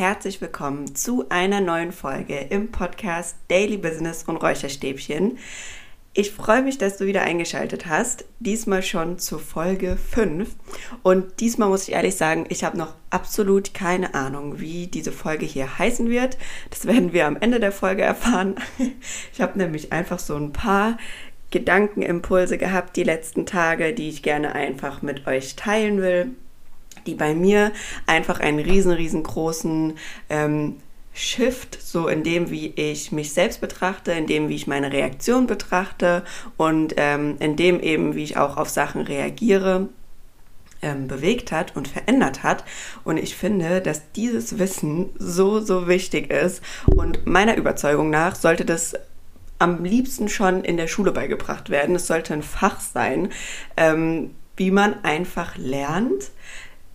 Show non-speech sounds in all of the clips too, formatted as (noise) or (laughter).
herzlich willkommen zu einer neuen Folge im Podcast Daily Business und Räucherstäbchen. Ich freue mich, dass du wieder eingeschaltet hast. Diesmal schon zur Folge 5. Und diesmal muss ich ehrlich sagen, ich habe noch absolut keine Ahnung, wie diese Folge hier heißen wird. Das werden wir am Ende der Folge erfahren. (laughs) Ich habe nämlich einfach so ein paar Gedankenimpulse gehabt die letzten Tage, die ich gerne einfach mit euch teilen will die bei mir einfach einen riesen, riesengroßen ähm, Shift, so in dem, wie ich mich selbst betrachte, in dem, wie ich meine Reaktion betrachte und ähm, in dem eben, wie ich auch auf Sachen reagiere, ähm, bewegt hat und verändert hat. Und ich finde, dass dieses Wissen so, so wichtig ist. Und meiner Überzeugung nach sollte das am liebsten schon in der Schule beigebracht werden. Es sollte ein Fach sein, ähm, wie man einfach lernt,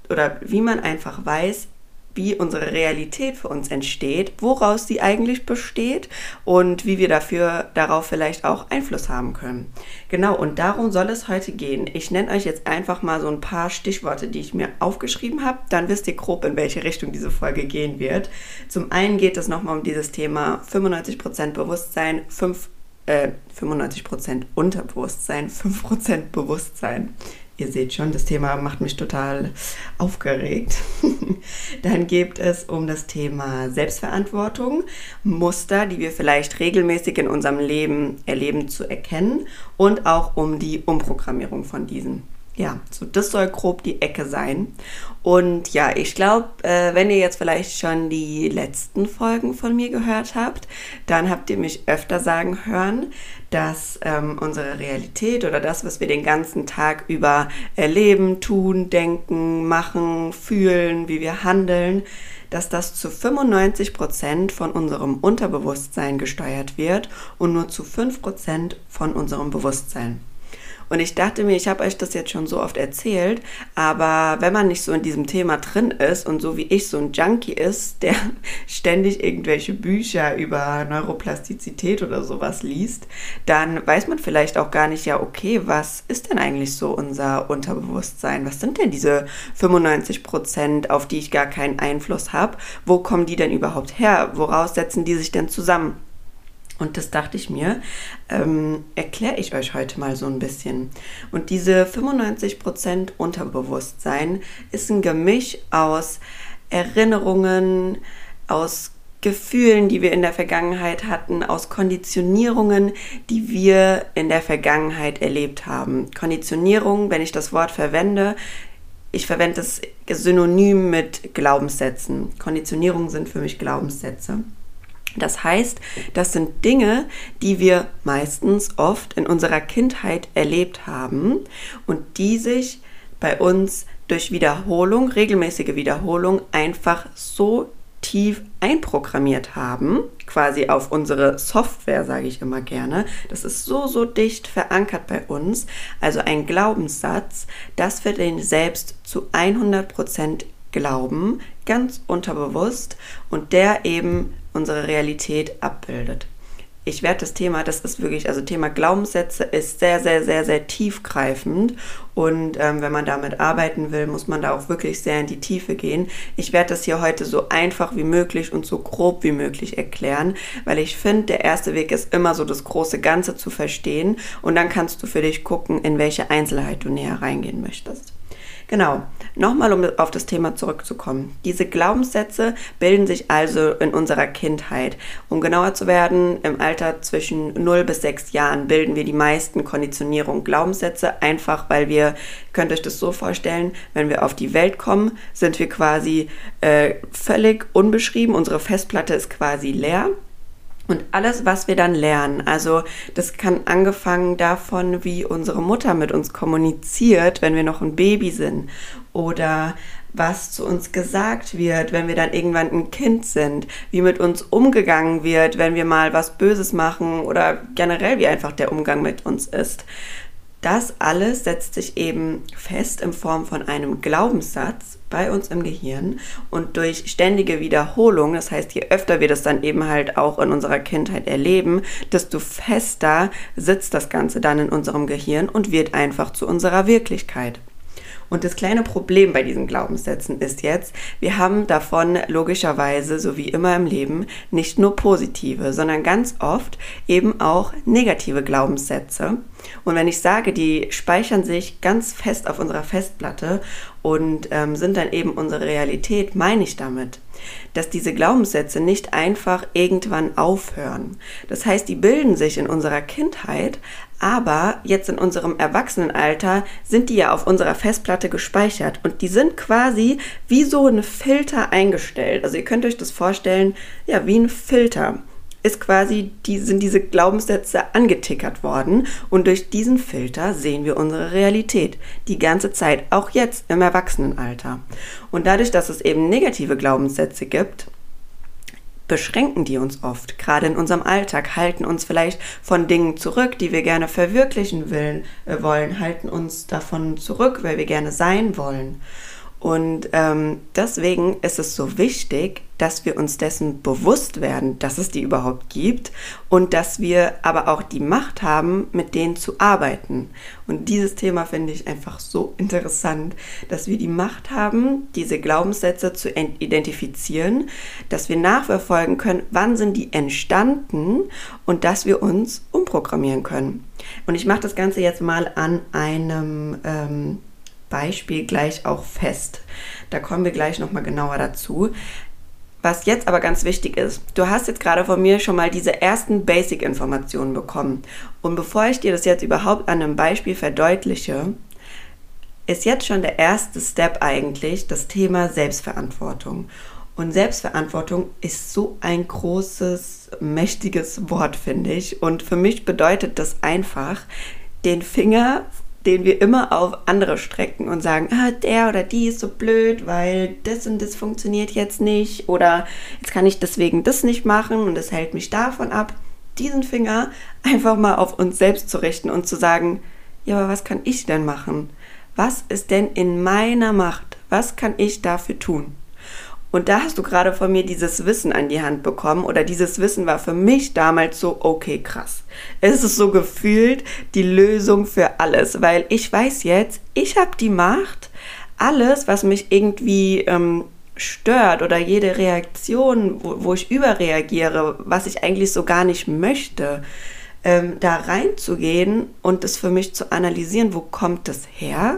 oder wie man einfach weiß, wie unsere Realität für uns entsteht, woraus sie eigentlich besteht und wie wir dafür darauf vielleicht auch Einfluss haben können. Genau, und darum soll es heute gehen. Ich nenne euch jetzt einfach mal so ein paar Stichworte, die ich mir aufgeschrieben habe. Dann wisst ihr grob, in welche Richtung diese Folge gehen wird. Zum einen geht es nochmal um dieses Thema 95% Bewusstsein, 5, äh, 95% Unterbewusstsein, 5% Bewusstsein. Ihr seht schon, das Thema macht mich total aufgeregt. (laughs) Dann geht es um das Thema Selbstverantwortung, Muster, die wir vielleicht regelmäßig in unserem Leben erleben, zu erkennen und auch um die Umprogrammierung von diesen. Ja, so das soll grob die Ecke sein. Und ja, ich glaube, äh, wenn ihr jetzt vielleicht schon die letzten Folgen von mir gehört habt, dann habt ihr mich öfter sagen hören, dass ähm, unsere Realität oder das, was wir den ganzen Tag über erleben, tun, denken, machen, fühlen, wie wir handeln, dass das zu 95 Prozent von unserem Unterbewusstsein gesteuert wird und nur zu 5 Prozent von unserem Bewusstsein. Und ich dachte mir, ich habe euch das jetzt schon so oft erzählt, aber wenn man nicht so in diesem Thema drin ist und so wie ich so ein Junkie ist, (laughs) der ständig irgendwelche Bücher über Neuroplastizität oder sowas liest, dann weiß man vielleicht auch gar nicht, ja, okay, was ist denn eigentlich so unser Unterbewusstsein? Was sind denn diese 95 Prozent, auf die ich gar keinen Einfluss habe? Wo kommen die denn überhaupt her? Woraus setzen die sich denn zusammen? Und das dachte ich mir, ähm, erkläre ich euch heute mal so ein bisschen. Und diese 95% Unterbewusstsein ist ein Gemisch aus Erinnerungen, aus Gefühlen, die wir in der Vergangenheit hatten, aus Konditionierungen, die wir in der Vergangenheit erlebt haben. Konditionierung, wenn ich das Wort verwende, ich verwende es synonym mit Glaubenssätzen. Konditionierungen sind für mich Glaubenssätze. Das heißt, das sind Dinge, die wir meistens oft in unserer Kindheit erlebt haben und die sich bei uns durch Wiederholung, regelmäßige Wiederholung einfach so tief einprogrammiert haben, quasi auf unsere Software, sage ich immer gerne. Das ist so, so dicht verankert bei uns. Also ein Glaubenssatz, dass wir den selbst zu 100% glauben, ganz unterbewusst und der eben unsere Realität abbildet. Ich werde das Thema, das ist wirklich, also Thema Glaubenssätze ist sehr, sehr, sehr, sehr tiefgreifend. Und ähm, wenn man damit arbeiten will, muss man da auch wirklich sehr in die Tiefe gehen. Ich werde das hier heute so einfach wie möglich und so grob wie möglich erklären, weil ich finde, der erste Weg ist immer so das große Ganze zu verstehen. Und dann kannst du für dich gucken, in welche Einzelheit du näher reingehen möchtest. Genau, nochmal um auf das Thema zurückzukommen. Diese Glaubenssätze bilden sich also in unserer Kindheit. Um genauer zu werden, im Alter zwischen 0 bis 6 Jahren bilden wir die meisten Konditionierung Glaubenssätze, einfach weil wir, könnt euch das so vorstellen, wenn wir auf die Welt kommen, sind wir quasi äh, völlig unbeschrieben, unsere Festplatte ist quasi leer und alles, was wir dann lernen, also das kann angefangen davon, wie unsere Mutter mit uns kommuniziert, wenn wir noch ein Baby sind, oder was zu uns gesagt wird, wenn wir dann irgendwann ein Kind sind, wie mit uns umgegangen wird, wenn wir mal was Böses machen oder generell wie einfach der Umgang mit uns ist. Das alles setzt sich eben fest in Form von einem Glaubenssatz bei uns im Gehirn und durch ständige Wiederholung, das heißt, je öfter wir das dann eben halt auch in unserer Kindheit erleben, desto fester sitzt das Ganze dann in unserem Gehirn und wird einfach zu unserer Wirklichkeit. Und das kleine Problem bei diesen Glaubenssätzen ist jetzt, wir haben davon logischerweise, so wie immer im Leben, nicht nur positive, sondern ganz oft eben auch negative Glaubenssätze. Und wenn ich sage, die speichern sich ganz fest auf unserer Festplatte und ähm, sind dann eben unsere Realität, meine ich damit, dass diese Glaubenssätze nicht einfach irgendwann aufhören. Das heißt, die bilden sich in unserer Kindheit, aber jetzt in unserem Erwachsenenalter sind die ja auf unserer Festplatte gespeichert und die sind quasi wie so ein Filter eingestellt. Also ihr könnt euch das vorstellen, ja, wie ein Filter ist quasi, die, sind diese Glaubenssätze angetickert worden und durch diesen Filter sehen wir unsere Realität die ganze Zeit, auch jetzt im Erwachsenenalter. Und dadurch, dass es eben negative Glaubenssätze gibt, beschränken die uns oft, gerade in unserem Alltag, halten uns vielleicht von Dingen zurück, die wir gerne verwirklichen will, äh, wollen, halten uns davon zurück, weil wir gerne sein wollen. Und ähm, deswegen ist es so wichtig, dass wir uns dessen bewusst werden, dass es die überhaupt gibt und dass wir aber auch die Macht haben, mit denen zu arbeiten. Und dieses Thema finde ich einfach so interessant, dass wir die Macht haben, diese Glaubenssätze zu identifizieren, dass wir nachverfolgen können, wann sind die entstanden und dass wir uns umprogrammieren können. Und ich mache das Ganze jetzt mal an einem ähm, Beispiel gleich auch fest. Da kommen wir gleich nochmal genauer dazu. Was jetzt aber ganz wichtig ist, du hast jetzt gerade von mir schon mal diese ersten Basic-Informationen bekommen. Und bevor ich dir das jetzt überhaupt an einem Beispiel verdeutliche, ist jetzt schon der erste Step eigentlich das Thema Selbstverantwortung. Und Selbstverantwortung ist so ein großes, mächtiges Wort, finde ich. Und für mich bedeutet das einfach, den Finger den wir immer auf andere strecken und sagen, ah, der oder die ist so blöd, weil das und das funktioniert jetzt nicht oder jetzt kann ich deswegen das nicht machen und es hält mich davon ab, diesen Finger (laughs) einfach mal auf uns selbst zu richten und zu sagen, ja, aber was kann ich denn machen? Was ist denn in meiner Macht? Was kann ich dafür tun? Und da hast du gerade von mir dieses Wissen an die Hand bekommen oder dieses Wissen war für mich damals so, okay, krass. Es ist so gefühlt die Lösung für alles, weil ich weiß jetzt, ich habe die Macht, alles, was mich irgendwie ähm, stört oder jede Reaktion, wo, wo, ich überreagiere, was ich eigentlich so gar nicht möchte, ähm, da reinzugehen und es für mich zu analysieren, wo kommt das her?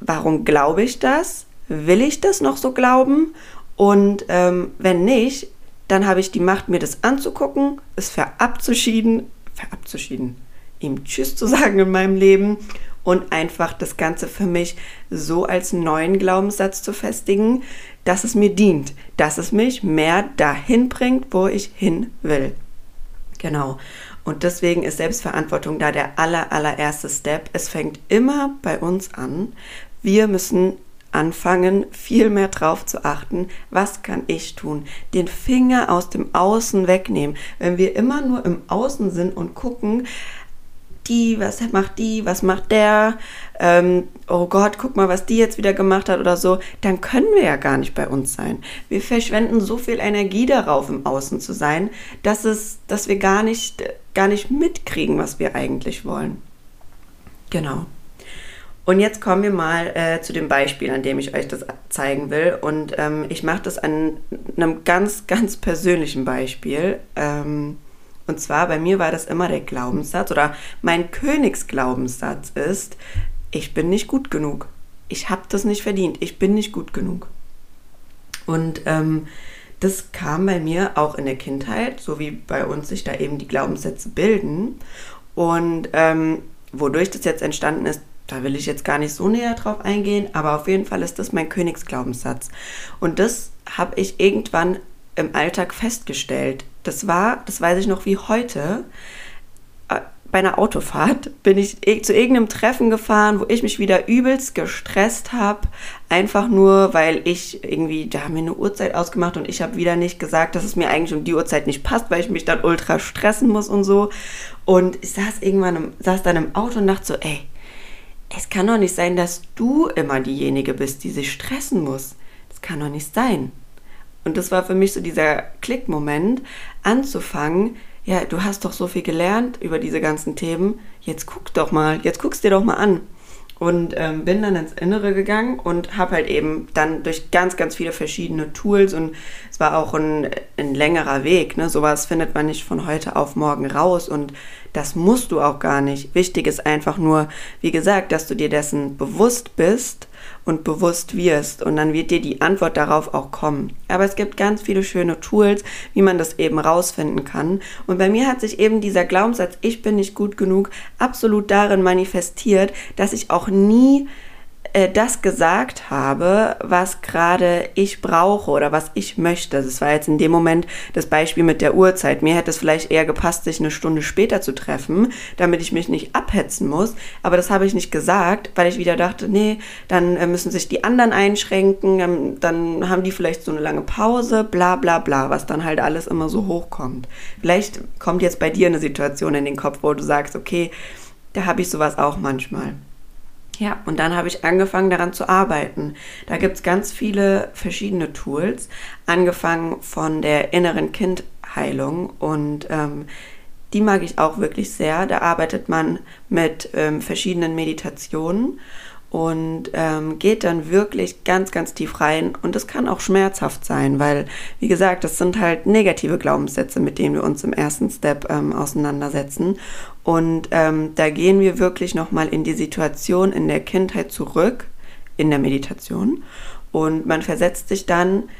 Warum glaube ich das? Will ich das noch so glauben? Und ähm, wenn nicht, dann habe ich die Macht, mir das anzugucken, es verabzuschieden, verabzuschieden, ihm Tschüss zu (laughs) sagen in meinem Leben und einfach das Ganze für mich so als neuen Glaubenssatz zu festigen, dass es mir dient, dass es mich mehr dahin bringt, wo ich hin will. Genau. Und deswegen ist Selbstverantwortung da der aller, allererste Step. Es fängt immer bei uns an. Wir müssen anfangen, viel mehr drauf zu achten, was kann ich tun, den Finger aus dem Außen wegnehmen. Wenn wir immer nur im Außen sind und gucken, die, was macht die, was macht der, ähm, oh Gott, guck mal, was die jetzt wieder gemacht hat oder so, dann können wir ja gar nicht bei uns sein. Wir verschwenden so viel Energie darauf, im Außen zu sein, dass es, dass wir gar nicht, gar nicht mitkriegen, was wir eigentlich wollen. Genau. Und jetzt kommen wir mal äh, zu dem Beispiel, an dem ich euch das zeigen will. Und ähm, ich mache das an einem ganz, ganz persönlichen Beispiel. Ähm, und zwar bei mir war das immer der Glaubenssatz oder mein Königsglaubenssatz ist, ich bin nicht gut genug. Ich habe das nicht verdient. Ich bin nicht gut genug. Und ähm, das kam bei mir auch in der Kindheit, so wie bei uns sich da eben die Glaubenssätze bilden. Und ähm, wodurch das jetzt entstanden ist, da will ich jetzt gar nicht so näher drauf eingehen, aber auf jeden Fall ist das mein Königsglaubenssatz. Und das habe ich irgendwann im Alltag festgestellt. Das war, das weiß ich noch wie heute, äh, bei einer Autofahrt bin ich zu irgendeinem Treffen gefahren, wo ich mich wieder übelst gestresst habe. Einfach nur, weil ich irgendwie, da haben wir eine Uhrzeit ausgemacht und ich habe wieder nicht gesagt, dass es mir eigentlich um die Uhrzeit nicht passt, weil ich mich dann ultra stressen muss und so. Und ich saß irgendwann, im, saß dann im Auto und dachte so, ey, es kann doch nicht sein, dass du immer diejenige bist, die sich stressen muss. Das kann doch nicht sein. Und das war für mich so dieser Klickmoment, anzufangen, ja, du hast doch so viel gelernt über diese ganzen Themen, jetzt guck doch mal, jetzt guckst dir doch mal an. Und ähm, bin dann ins Innere gegangen und habe halt eben dann durch ganz, ganz viele verschiedene Tools und es war auch ein, ein längerer Weg. Ne? Sowas findet man nicht von heute auf morgen raus und das musst du auch gar nicht. Wichtig ist einfach nur, wie gesagt, dass du dir dessen bewusst bist und bewusst wirst und dann wird dir die Antwort darauf auch kommen. Aber es gibt ganz viele schöne Tools, wie man das eben rausfinden kann. Und bei mir hat sich eben dieser Glaubenssatz, ich bin nicht gut genug, absolut darin manifestiert, dass ich auch nie äh, das gesagt habe, was gerade ich brauche oder was ich möchte. Das war jetzt in dem Moment das Beispiel mit der Uhrzeit. Mir hätte es vielleicht eher gepasst, sich eine Stunde später zu treffen, damit ich mich nicht abhetzen muss. Aber das habe ich nicht gesagt, weil ich wieder dachte, nee, dann äh, müssen sich die anderen einschränken, ähm, dann haben die vielleicht so eine lange Pause, bla bla bla, was dann halt alles immer so hochkommt. Vielleicht kommt jetzt bei dir eine Situation in den Kopf, wo du sagst, okay, da habe ich sowas auch manchmal. Ja, und dann habe ich angefangen daran zu arbeiten. Da gibt es ganz viele verschiedene Tools, angefangen von der inneren Kindheilung und ähm, die mag ich auch wirklich sehr. Da arbeitet man mit ähm, verschiedenen Meditationen und ähm, geht dann wirklich ganz, ganz tief rein. Und das kann auch schmerzhaft sein, weil, wie gesagt, das sind halt negative Glaubenssätze, mit denen wir uns im ersten Step ähm, auseinandersetzen. Und ähm, da gehen wir wirklich nochmal in die Situation in der Kindheit zurück, in der Meditation. Und man versetzt sich dann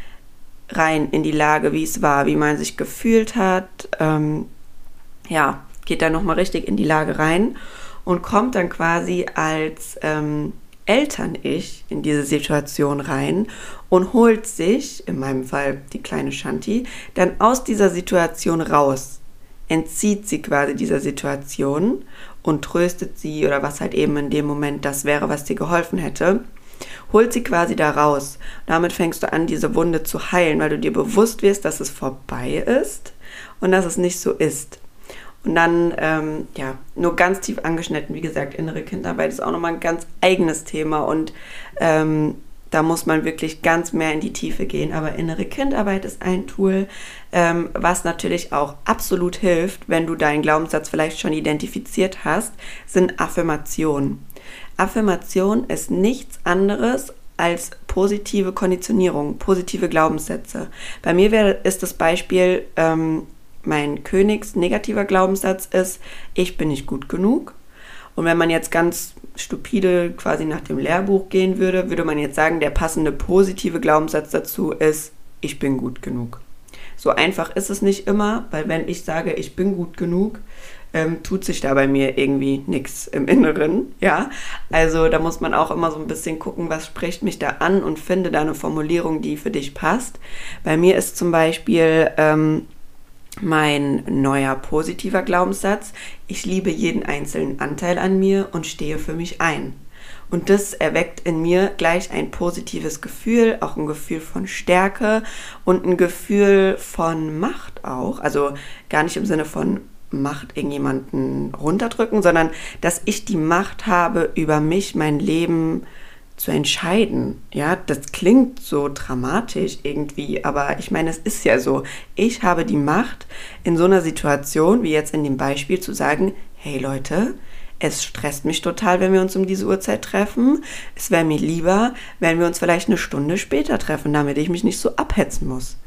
rein in die Lage, wie es war, wie man sich gefühlt hat. Ähm, ja, geht da nochmal richtig in die Lage rein und kommt dann quasi als ähm, Eltern-Ich in diese Situation rein und holt sich, in meinem Fall die kleine Shanti, dann aus dieser Situation raus, entzieht sie quasi dieser Situation und tröstet sie oder was halt eben in dem Moment das wäre, was dir geholfen hätte, holt sie quasi da raus. Damit fängst du an, diese Wunde zu heilen, weil du dir bewusst wirst, dass es vorbei ist und dass es nicht so ist. Und dann, ähm, ja, nur ganz tief angeschnitten, wie gesagt, innere Kindarbeit ist auch nochmal ein ganz eigenes Thema und ähm, da muss man wirklich ganz mehr in die Tiefe gehen. Aber innere Kindarbeit ist ein Tool, ähm, was natürlich auch absolut hilft, wenn du deinen Glaubenssatz vielleicht schon identifiziert hast, sind Affirmationen. Affirmation ist nichts anderes als positive Konditionierung, positive Glaubenssätze. Bei mir wäre, ist das Beispiel, ähm, mein Königs negativer Glaubenssatz ist, ich bin nicht gut genug. Und wenn man jetzt ganz stupide quasi nach dem Lehrbuch gehen würde, würde man jetzt sagen, der passende positive Glaubenssatz dazu ist, ich bin gut genug. So einfach ist es nicht immer, weil wenn ich sage, ich bin gut genug, ähm, tut sich da bei mir irgendwie nichts im Inneren, ja. Also da muss man auch immer so ein bisschen gucken, was spricht mich da an und finde da eine Formulierung, die für dich passt. Bei mir ist zum Beispiel ähm, mein neuer positiver Glaubenssatz, ich liebe jeden einzelnen Anteil an mir und stehe für mich ein. Und das erweckt in mir gleich ein positives Gefühl, auch ein Gefühl von Stärke und ein Gefühl von Macht auch. Also gar nicht im Sinne von Macht irgendjemanden runterdrücken, sondern dass ich die Macht habe, über mich, mein Leben zu entscheiden. Ja, das klingt so dramatisch irgendwie, aber ich meine, es ist ja so. Ich habe die Macht, in so einer Situation, wie jetzt in dem Beispiel, zu sagen, hey Leute, es stresst mich total, wenn wir uns um diese Uhrzeit treffen. Es wäre mir lieber, wenn wir uns vielleicht eine Stunde später treffen, damit ich mich nicht so abhetzen muss.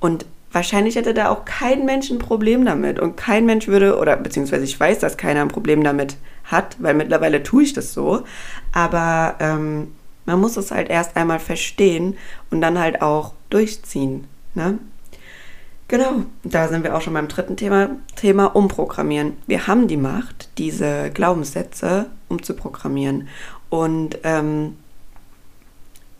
Und wahrscheinlich hätte da auch kein Mensch ein Problem damit. Und kein Mensch würde, oder beziehungsweise ich weiß, dass keiner ein Problem damit hat, weil mittlerweile tue ich das so. Aber ähm, man muss es halt erst einmal verstehen und dann halt auch durchziehen. Ne? Genau, da sind wir auch schon beim dritten Thema, Thema Umprogrammieren. Wir haben die Macht, diese Glaubenssätze umzuprogrammieren. Und ähm,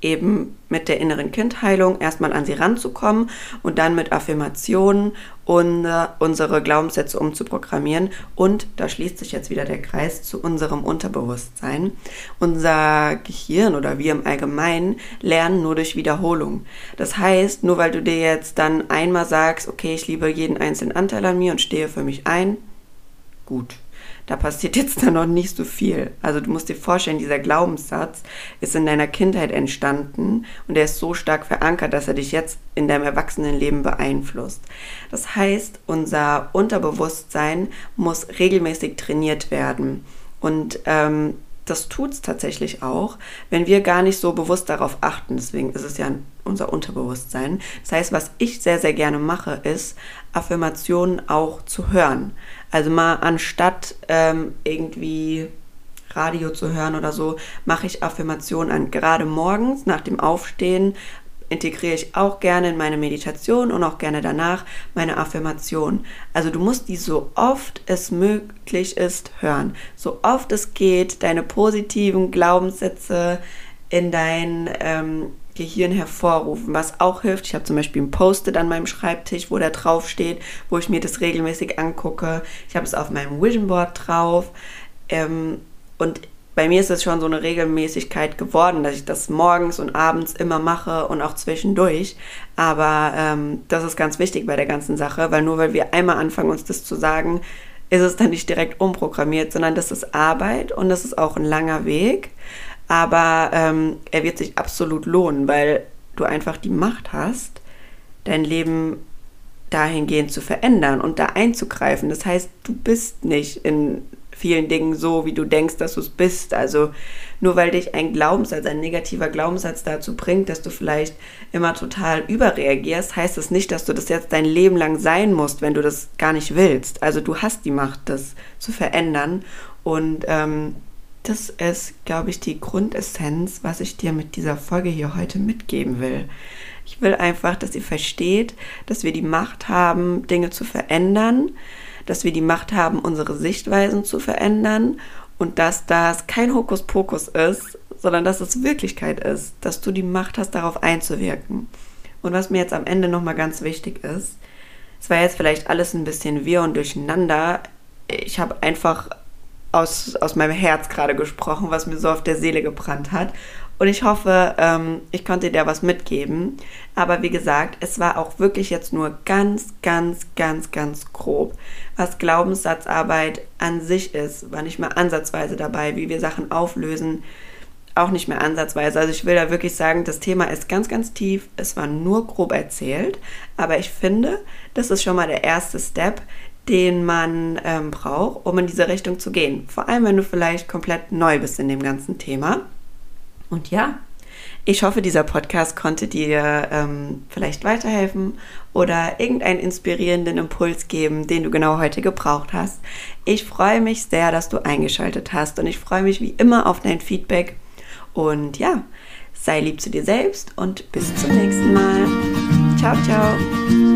eben mit der inneren Kindheilung erstmal an sie ranzukommen und dann mit Affirmationen und, äh, unsere Glaubenssätze umzuprogrammieren. Und da schließt sich jetzt wieder der Kreis zu unserem Unterbewusstsein. Unser Gehirn oder wir im Allgemeinen lernen nur durch Wiederholung. Das heißt, nur weil du dir jetzt dann einmal sagst, okay, ich liebe jeden einzelnen Anteil an mir und stehe für mich ein, gut da passiert jetzt dann noch nicht so viel. Also du musst dir vorstellen, dieser Glaubenssatz ist in deiner Kindheit entstanden und er ist so stark verankert, dass er dich jetzt in deinem Erwachsenenleben beeinflusst. Das heißt, unser Unterbewusstsein muss regelmäßig trainiert werden. Und ähm, das tut es tatsächlich auch, wenn wir gar nicht so bewusst darauf achten. Deswegen ist es ja unser Unterbewusstsein. Das heißt, was ich sehr, sehr gerne mache, ist, Affirmationen auch zu hören. Also mal anstatt ähm, irgendwie Radio zu hören oder so, mache ich Affirmationen an. Gerade morgens nach dem Aufstehen integriere ich auch gerne in meine Meditation und auch gerne danach meine Affirmation. Also du musst die so oft es möglich ist hören. So oft es geht, deine positiven Glaubenssätze in dein ähm, Gehirn hervorrufen, was auch hilft. Ich habe zum Beispiel ein Post-it an meinem Schreibtisch, wo da drauf steht, wo ich mir das regelmäßig angucke. Ich habe es auf meinem Vision Board drauf. Ähm, und bei mir ist es schon so eine Regelmäßigkeit geworden, dass ich das morgens und abends immer mache und auch zwischendurch. Aber ähm, das ist ganz wichtig bei der ganzen Sache, weil nur weil wir einmal anfangen, uns das zu sagen, ist es dann nicht direkt umprogrammiert, sondern das ist Arbeit und das ist auch ein langer Weg. Aber ähm, er wird sich absolut lohnen, weil du einfach die Macht hast, dein Leben dahingehend zu verändern und da einzugreifen. Das heißt, du bist nicht in vielen Dingen so, wie du denkst, dass du es bist. Also nur weil dich ein Glaubenssatz, ein negativer Glaubenssatz dazu bringt, dass du vielleicht immer total überreagierst, heißt das nicht, dass du das jetzt dein Leben lang sein musst, wenn du das gar nicht willst. Also du hast die Macht, das zu verändern. Und ähm, das ist, glaube ich, die Grundessenz, was ich dir mit dieser Folge hier heute mitgeben will. Ich will einfach, dass ihr versteht, dass wir die Macht haben, Dinge zu verändern, dass wir die Macht haben, unsere Sichtweisen zu verändern und dass das kein Hokuspokus ist, sondern dass es Wirklichkeit ist, dass du die Macht hast, darauf einzuwirken. Und was mir jetzt am Ende nochmal ganz wichtig ist, es war jetzt vielleicht alles ein bisschen wirr und durcheinander. Ich habe einfach aus, aus meinem Herz gerade gesprochen, was mir so auf der Seele gebrannt hat. Und ich hoffe, ähm, ich konnte dir was mitgeben. Aber wie gesagt, es war auch wirklich jetzt nur ganz, ganz, ganz, ganz grob. Was Glaubenssatzarbeit an sich ist, war nicht mehr ansatzweise dabei, wie wir Sachen auflösen, auch nicht mehr ansatzweise. Also ich will da wirklich sagen, das Thema ist ganz, ganz tief. Es war nur grob erzählt. Aber ich finde, das ist schon mal der erste Step, den man ähm, braucht, um in diese Richtung zu gehen. Vor allem, wenn du vielleicht komplett neu bist in dem ganzen Thema. Und ja, ich hoffe, dieser Podcast konnte dir ähm, vielleicht weiterhelfen oder irgendeinen inspirierenden Impuls geben, den du genau heute gebraucht hast. Ich freue mich sehr, dass du eingeschaltet hast und ich freue mich wie immer auf dein Feedback. Und ja, sei lieb zu dir selbst und bis zum nächsten Mal. Ciao, ciao.